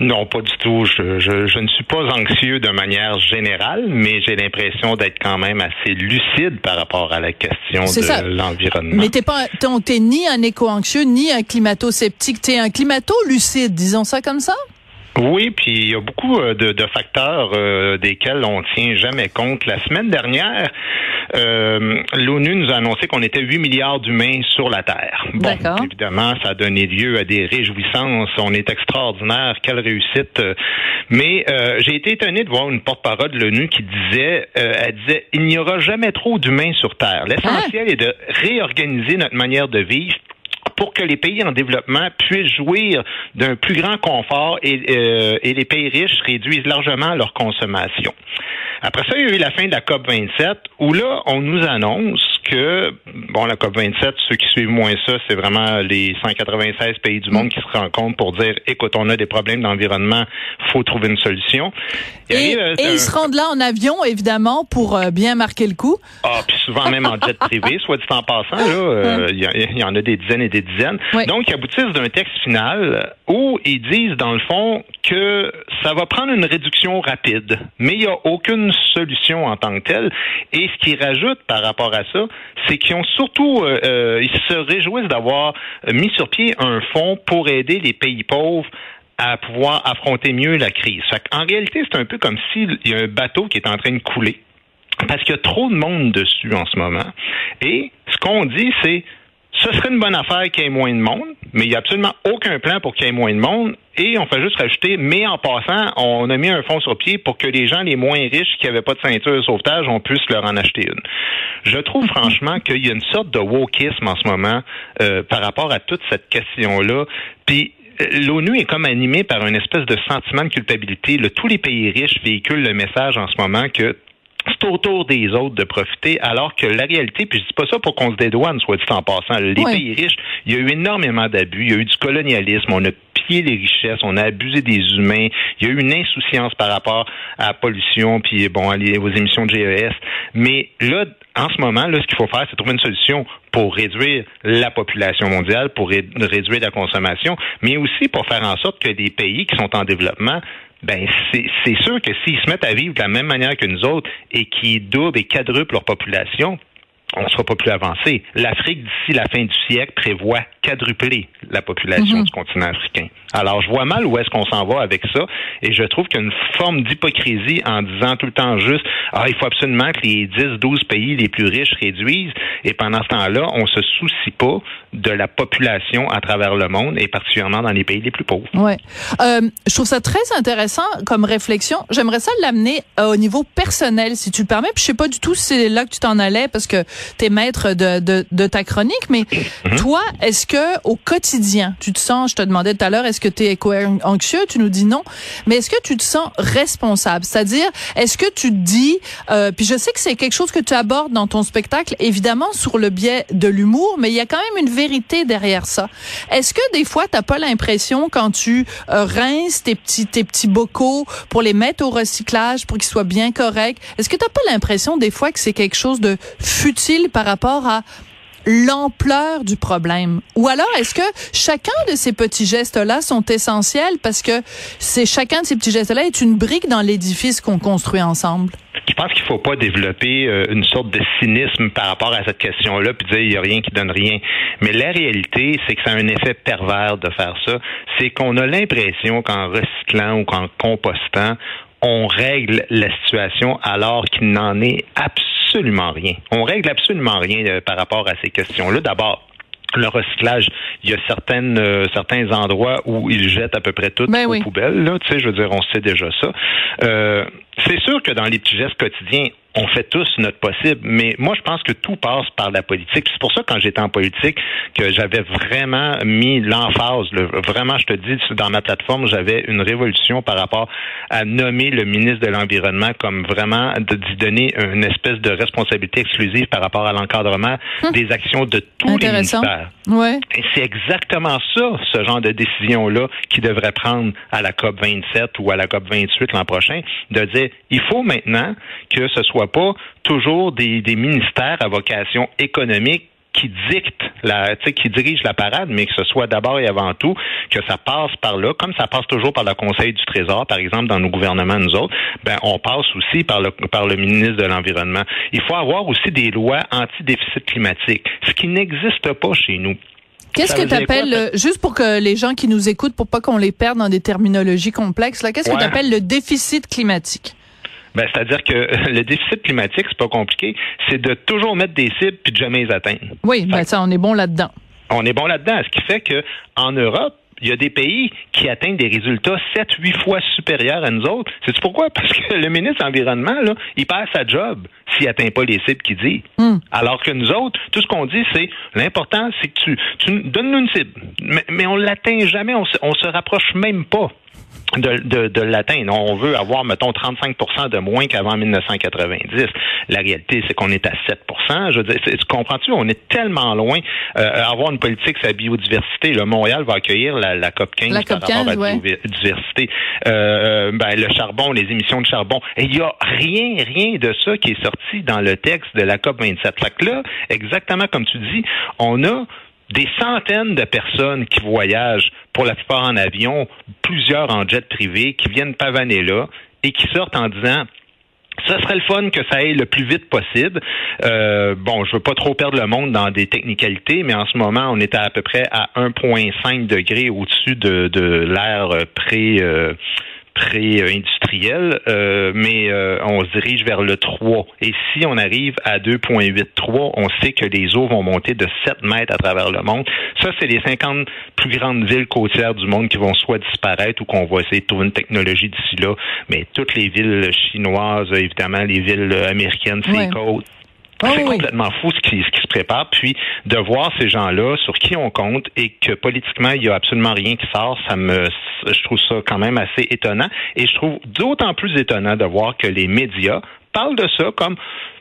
Non, pas du tout. Je, je, je ne suis pas anxieux de manière générale, mais j'ai l'impression d'être quand même assez lucide par rapport à la question de l'environnement. Mais t'es pas, t'es ni un éco-anxieux, ni un climato-sceptique. T'es un climato-lucide, disons ça comme ça? Oui, puis il y a beaucoup euh, de, de facteurs euh, desquels on tient jamais compte. La semaine dernière, euh, l'ONU nous a annoncé qu'on était 8 milliards d'humains sur la Terre. Bon, D'accord. évidemment, ça a donné lieu à des réjouissances. On est extraordinaire, quelle réussite. Mais euh, j'ai été étonné de voir une porte-parole de l'ONU qui disait, euh, elle disait, il n'y aura jamais trop d'humains sur Terre. L'essentiel est de réorganiser notre manière de vivre pour que les pays en développement puissent jouir d'un plus grand confort et, euh, et les pays riches réduisent largement leur consommation. Après ça, il y a eu la fin de la COP 27, où là, on nous annonce que, bon, la COP 27, ceux qui suivent moins ça, c'est vraiment les 196 pays du monde qui se rencontrent pour dire, écoute, on a des problèmes d'environnement, faut trouver une solution. Et, arrive, euh, et ils se rendent là en avion, évidemment, pour euh, bien marquer le coup. Ah, puis souvent même en jet privé, soit dit en passant, là, euh, il y, a- il y en a des dizaines et des dizaines. Oui. Donc, ils aboutissent d'un texte final où ils disent, dans le fond, que ça va prendre une réduction rapide, mais il n'y a aucune solution en tant que telle. Et ce qu'ils rajoutent par rapport à ça, c'est qu'ils ont surtout, euh, euh, ils se réjouissent d'avoir mis sur pied un fonds pour aider les pays pauvres à pouvoir affronter mieux la crise. En réalité, c'est un peu comme s'il y a un bateau qui est en train de couler parce qu'il y a trop de monde dessus en ce moment. Et ce qu'on dit, c'est ce serait une bonne affaire qu'il y ait moins de monde, mais il n'y a absolument aucun plan pour qu'il y ait moins de monde. Et on fait juste rajouter, mais en passant, on a mis un fonds sur pied pour que les gens les moins riches qui n'avaient pas de ceinture de sauvetage, on puisse leur en acheter une. Je trouve franchement qu'il y a une sorte de wokisme en ce moment euh, par rapport à toute cette question-là. Puis euh, L'ONU est comme animée par une espèce de sentiment de culpabilité. Tous les pays riches véhiculent le message en ce moment que c'est au tour des autres de profiter, alors que la réalité, puis je dis pas ça pour qu'on se dédouane, soit dit en passant, les Oui. pays riches, il y a eu énormément d'abus, il y a eu du colonialisme, on a pillé les richesses, on a abusé des humains, il y a eu une insouciance par rapport à la pollution, puis bon, aux émissions de GES. Mais là, en ce moment, là, ce qu'il faut faire, c'est trouver une solution pour réduire la population mondiale, pour ré- réduire la consommation, mais aussi pour faire en sorte que les pays qui sont en développement ben c'est c'est sûr que s'ils se mettent à vivre de la même manière que nous autres et qu'ils doublent et quadruplent leur population, on ne sera pas plus avancé. L'Afrique, d'ici la fin du siècle, prévoit quadrupler la population du continent africain. Alors, je vois mal où est-ce qu'on s'en va avec ça, et je trouve qu'il y a une forme d'hypocrisie en disant tout le temps juste, ah, il faut absolument que les 10, 12 pays les plus riches réduisent, et pendant ce temps-là, on se soucie pas de la population à travers le monde, et particulièrement dans les pays les plus pauvres. Ouais. Euh, je trouve ça très intéressant comme réflexion. J'aimerais ça l'amener euh, au niveau personnel, si tu le permets. Puis je sais pas du tout si c'est là que tu t'en allais parce que tu es maître de, de, de ta chronique, mais toi, est-ce que au quotidien, tu te sens, je te demandais tout à l'heure, est-ce que tu es éco-anxieux? Tu nous dis non. Mais est-ce que tu te sens responsable? C'est-à-dire, est-ce que tu te dis, euh, puis je sais que c'est quelque chose que tu abordes dans ton spectacle, évidemment, sur le biais de l'humour, mais il y a quand même une vérité derrière ça. Est-ce que des fois, t'as pas l'impression quand tu euh, rinces tes petits, tes petits bocaux pour les mettre au recyclage, pour qu'ils soient bien corrects, est-ce que t'as pas l'impression des fois que c'est quelque chose de futile par rapport à l'ampleur du problème? Ou alors est-ce que chacun de ces petits gestes-là sont essentiels parce que c'est chacun de ces petits gestes-là est une brique dans l'édifice qu'on construit ensemble? Je pense qu'il ne faut pas développer euh, une sorte de cynisme par rapport à cette question-là, puis dire il n'y a rien qui donne rien. Mais la réalité, c'est que ça a un effet pervers de faire ça. C'est qu'on a l'impression qu'en recyclant ou qu'en compostant, on règle la situation alors qu'il n'en est absolument rien. On règle absolument rien euh, par rapport à ces questions-là. D'abord, le recyclage, il y a certaines euh, certains endroits où ils jettent à peu près tout ben aux poubelles. Là, tu sais, je veux dire, on sait déjà ça. Euh, c'est sûr que dans les petits gestes quotidiens, on fait tous notre possible, mais moi je pense que tout passe par la politique. C'est pour ça quand j'étais en politique que j'avais vraiment mis l'emphase. Vraiment, je te dis, dans ma plateforme, j'avais une révolution par rapport à nommer le ministre de l'environnement comme vraiment d'y donner une espèce de responsabilité exclusive par rapport à l'encadrement hum. des actions de tous les ministères. Ouais. Et c'est exactement ça, ce genre de décision là, qui devrait prendre à la COP 27 ou à la COP 28 l'an prochain, de dire il faut maintenant que ce soit pas toujours des, ministères à vocation économique qui dictent la, qui dirigent la parade, mais que ce soit d'abord et avant tout que ça passe par là, comme ça passe toujours par le Conseil du Trésor, par exemple, dans nos gouvernements, nous autres, ben, on passe aussi par le, par le ministre de l'Environnement. Il faut avoir aussi des lois anti-déficit climatique, ce qui n'existe pas chez nous. Qu'est-ce que tu appelles, juste pour que les gens qui nous écoutent, pour pas qu'on les perde dans des terminologies complexes, là, qu'est-ce que tu appelles le déficit climatique? Ben, c'est-à-dire que le déficit climatique, c'est pas compliqué, c'est de toujours mettre des cibles puis de jamais les atteindre. Oui, ben ça, on est bon là-dedans. On est bon là-dedans, ce qui fait que en Europe, il y a des pays qui atteignent des résultats 7, 8 fois supérieurs à nous autres. C'est pourquoi? Parce que le ministre de l'Environnement, là, il perd sa job s'il n'atteint pas les cibles qu'il dit. Hmm. Alors que nous autres, tout ce qu'on dit, c'est l'important, c'est que tu, tu donnes-nous une cible. Mais, mais on l'atteint jamais, on se, on se rapproche même pas de, de, de l'atteindre. On veut avoir, mettons, 35% de moins qu'avant 1990. La réalité, c'est qu'on est à 7 Je veux dire, tu comprends-tu? On est tellement loin. Euh, avoir une politique sur la biodiversité, le Montréal va accueillir la, la COP 15 la COP 15, par rapport à la biodiversité. Euh, euh, ben, le charbon, les émissions de charbon. il n'y a rien, rien de ça qui est sorti dans le texte de la COP 27. Fait que là, exactement comme tu dis, on a des centaines de personnes qui voyagent, pour la plupart en avion, plusieurs en jet privé, qui viennent pavaner là et qui sortent en disant ça serait le fun que ça aille le plus vite possible. Euh, bon, je veux pas trop perdre le monde dans des technicalités, mais en ce moment, on est à, peu près à 1,5 degrés au-dessus de, de l'ère pré euh, pré-industriel, euh, mais euh, on se dirige vers le 3. Et si on arrive à 2,83, on sait que les eaux vont monter de 7 mètres à travers le monde. Ça, c'est les 50 plus grandes villes côtières du monde qui vont soit disparaître ou qu'on va essayer de trouver une technologie d'ici là. Mais toutes les villes chinoises, évidemment, les villes américaines, ces côtes, c'est complètement fou ce qui, ce qui se prépare. Puis de voir ces gens-là sur qui on compte et que politiquement, il n'y a absolument rien qui sort, ça me je trouve ça quand même assez étonnant. Et je trouve d'autant plus étonnant de voir que les médias parlent de ça comme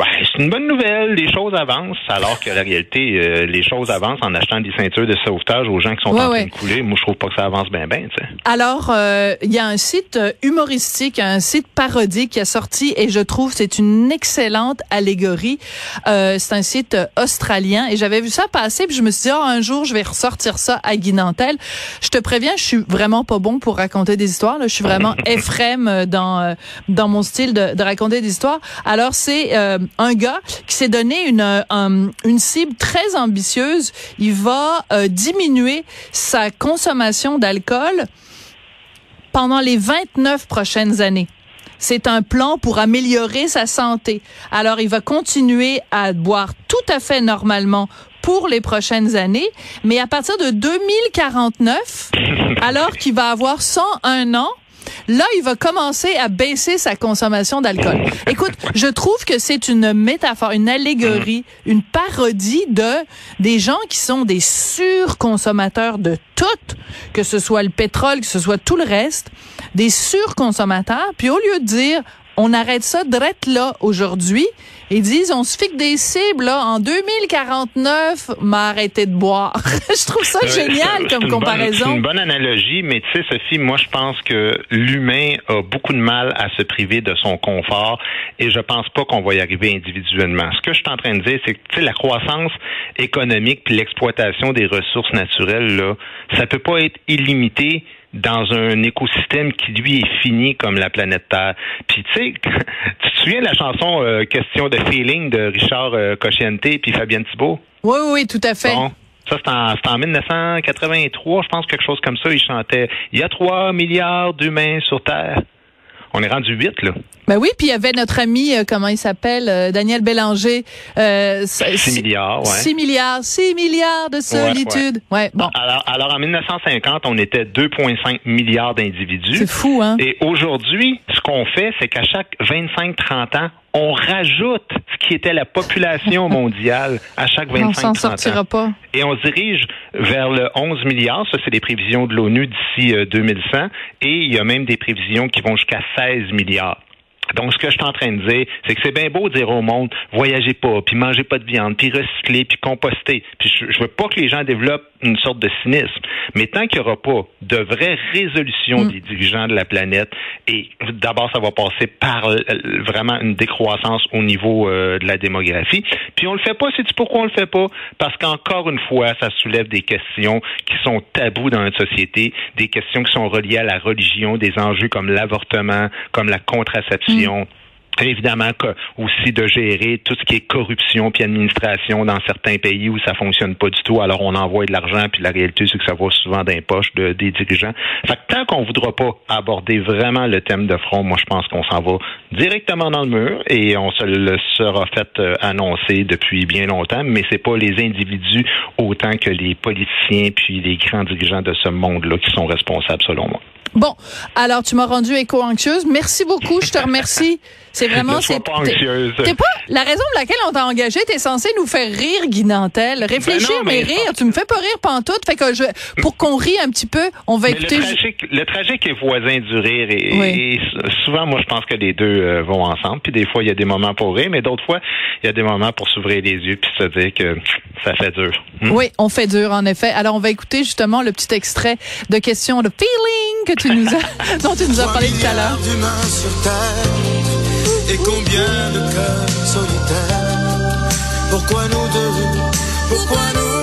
ben, c'est une bonne nouvelle, les choses avancent, alors que la réalité, euh, les choses avancent en achetant des ceintures de sauvetage aux gens qui sont en train de couler. Moi, je trouve pas que ça avance bien, bien. Alors, euh, il y a un site euh, humoristique, un site parodique qui a sorti, et je trouve c'est une excellente allégorie. c'est un site australien, et j'avais vu ça passer, puis je me suis dit, oh, un jour, je vais ressortir ça à Guinantel. Je te préviens, je suis vraiment pas bon pour raconter des histoires. Là. Je suis vraiment Ephrem dans dans mon style de, de raconter des histoires. Alors, c'est un gars qui s'est donné une, euh, une cible très ambitieuse. Il va euh, diminuer sa consommation d'alcool pendant les 29 prochaines années. C'est un plan pour améliorer sa santé. Alors, il va continuer à boire tout à fait normalement pour les prochaines années, mais à partir de 2049, alors qu'il va avoir 101 ans, Là, il va commencer à baisser sa consommation d'alcool. Écoute, je trouve que c'est une métaphore, une allégorie, une parodie de des gens qui sont des surconsommateurs de tout, que ce soit le pétrole, que ce soit tout le reste, des surconsommateurs. Puis au lieu de dire, on arrête ça direct là aujourd'hui. Ils disent, on se fixe des cibles là, en 2049, m'a arrêté de boire. je trouve ça génial comme comparaison. C'est une bonne analogie, mais tu sais, Sophie, moi je pense que l'humain a beaucoup de mal à se priver de son confort et je pense pas qu'on va y arriver individuellement. Ce que je suis en train de dire, c'est que tu sais, la croissance économique puis l'exploitation des ressources naturelles, là, ça peut pas être illimité dans un écosystème qui lui est fini comme la planète Terre. Puis tu sais, tu te souviens de la chanson euh, Question de feeling de Richard euh, Cochiente puis Fabienne Thibault? Oui, oui, tout à fait. Bon. Ça, c'est en, en, 1983, je pense, quelque chose comme ça. Il chantait Il y a 3 milliards d'humains sur Terre. On est rendu 8, là. Ben oui, puis il y avait notre ami, euh, comment il s'appelle, euh, Daniel Bélanger. Euh, 6 milliards, ouais. 6 milliards, 6 milliards de solitude. Ouais, bon. Alors, alors, en 1950, on était 2,5 milliards d'individus. C'est fou, hein? Et aujourd'hui, ce qu'on fait, c'est qu'à chaque 25-30 ans, on rajoute ce qui était la population mondiale à chaque 25 On s'en sortira pas. Et on se dirige vers le 11 milliards. Ça, c'est des prévisions de l'ONU d'ici 2100. Et il y a même des prévisions qui vont jusqu'à 16 milliards. Donc, ce que je suis en train de dire, c'est que c'est bien beau de dire au monde, voyagez pas, puis mangez pas de viande, puis recyclez, puis compostez. Puis je, je veux pas que les gens développent une sorte de cynisme. Mais tant qu'il n'y aura pas de vraie résolution mm. des dirigeants de la planète, et d'abord, ça va passer par vraiment une décroissance au niveau euh, de la démographie. Puis on le fait pas, c'est pourquoi on le fait pas? Parce qu'encore une fois, ça soulève des questions qui sont tabous dans notre société, des questions qui sont reliées à la religion, des enjeux comme l'avortement, comme la contraception. Mm évidemment aussi de gérer tout ce qui est corruption puis administration dans certains pays où ça fonctionne pas du tout. Alors on envoie de l'argent puis la réalité c'est que ça va souvent dans les poches de, des dirigeants. Fait que tant qu'on voudra pas aborder vraiment le thème de front, moi je pense qu'on s'en va directement dans le mur et on se le sera fait euh, annoncer depuis bien longtemps. Mais c'est pas les individus autant que les politiciens puis les grands dirigeants de ce monde-là qui sont responsables selon moi. Bon, alors tu m'as rendu éco-anxieuse. Merci beaucoup, je te remercie. C'est vraiment c'est pas anxieuse. T'es pas la raison pour laquelle on t'a engagé, t'es censé nous faire rire Guy Nantel. Réfléchir ben mais, rire, tu me fais pas rire pantoute, fait que je pour qu'on rie un petit peu, on va écouter le tragique, le tragique est voisin du rire et, souvent moi je pense que les deux euh, vont ensemble, puis des fois il y a des moments pour rire, mais d'autres fois il y a des moments pour s'ouvrir les yeux puis se dire que ça fait dur. Hmm? Oui, on fait dur en effet. Alors on va écouter justement le petit extrait de question de feeling que tu nous as, dont tu nous as parlé tout à l'heure. Et combien de cœurs solitaires. Pourquoi nous deux? Pourquoi nous